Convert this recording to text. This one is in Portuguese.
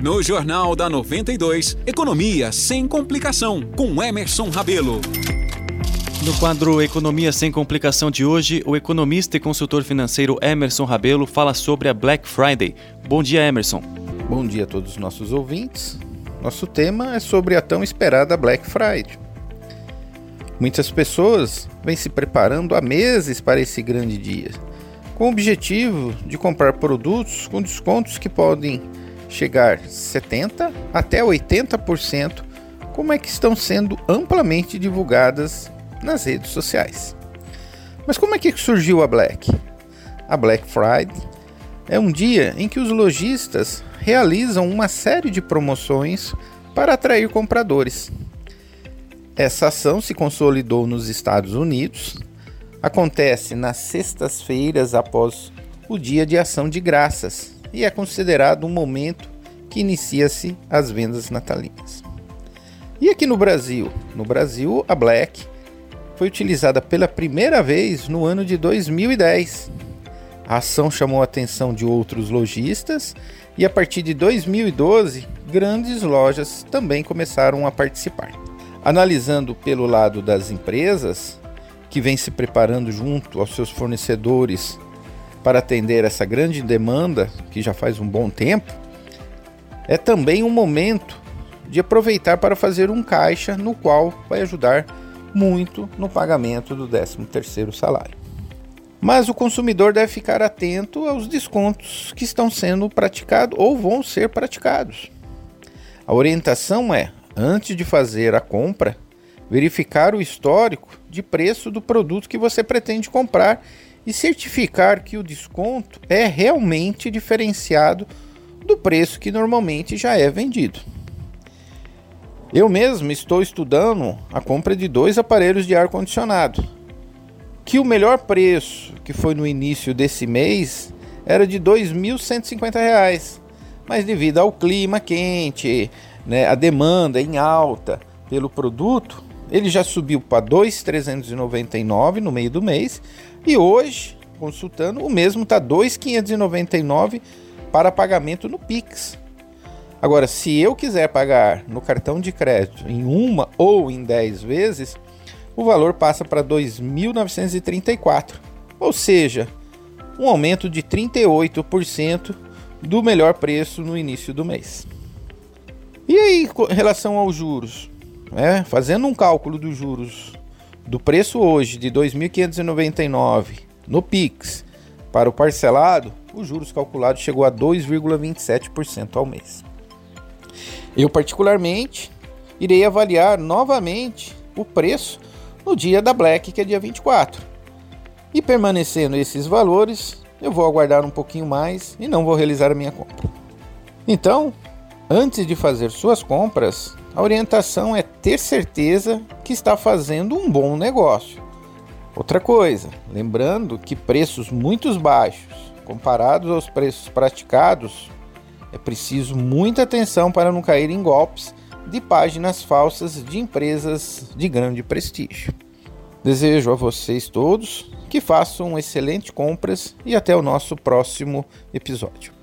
No Jornal da 92, Economia sem complicação, com Emerson Rabelo. No quadro Economia sem complicação de hoje, o economista e consultor financeiro Emerson Rabelo fala sobre a Black Friday. Bom dia, Emerson. Bom dia a todos os nossos ouvintes. Nosso tema é sobre a tão esperada Black Friday. Muitas pessoas vêm se preparando há meses para esse grande dia, com o objetivo de comprar produtos com descontos que podem chegar 70 até 80%, como é que estão sendo amplamente divulgadas nas redes sociais. Mas como é que surgiu a Black? A Black Friday é um dia em que os lojistas realizam uma série de promoções para atrair compradores. Essa ação se consolidou nos Estados Unidos, acontece nas sextas-feiras após o Dia de Ação de Graças, e é considerado um momento que inicia-se as vendas natalinas. E aqui no Brasil? No Brasil, a Black foi utilizada pela primeira vez no ano de 2010. A ação chamou a atenção de outros lojistas e a partir de 2012, grandes lojas também começaram a participar. Analisando pelo lado das empresas, que vêm se preparando junto aos seus fornecedores para atender essa grande demanda que já faz um bom tempo, é também um momento de aproveitar para fazer um caixa no qual vai ajudar muito no pagamento do 13º salário. Mas o consumidor deve ficar atento aos descontos que estão sendo praticados ou vão ser praticados. A orientação é, antes de fazer a compra, verificar o histórico de preço do produto que você pretende comprar e certificar que o desconto é realmente diferenciado do preço que normalmente já é vendido. Eu mesmo estou estudando a compra de dois aparelhos de ar condicionado, que o melhor preço, que foi no início desse mês, era de R$ 2.150, mas devido ao clima quente, né, a demanda em alta pelo produto, ele já subiu para 2.399 no meio do mês e hoje, consultando, o mesmo está 2.599 para pagamento no Pix. Agora, se eu quiser pagar no cartão de crédito em uma ou em 10 vezes, o valor passa para 2.934, ou seja, um aumento de 38% do melhor preço no início do mês. E aí, em relação aos juros? É, fazendo um cálculo dos juros do preço hoje de 2.599 no Pix para o parcelado, os juros calculados chegou a 2,27% ao mês. Eu, particularmente, irei avaliar novamente o preço no dia da Black, que é dia 24. E permanecendo esses valores, eu vou aguardar um pouquinho mais e não vou realizar a minha compra. Então, antes de fazer suas compras, a orientação é ter certeza que está fazendo um bom negócio. Outra coisa, lembrando que preços muito baixos comparados aos preços praticados, é preciso muita atenção para não cair em golpes de páginas falsas de empresas de grande prestígio. Desejo a vocês todos que façam excelentes compras e até o nosso próximo episódio.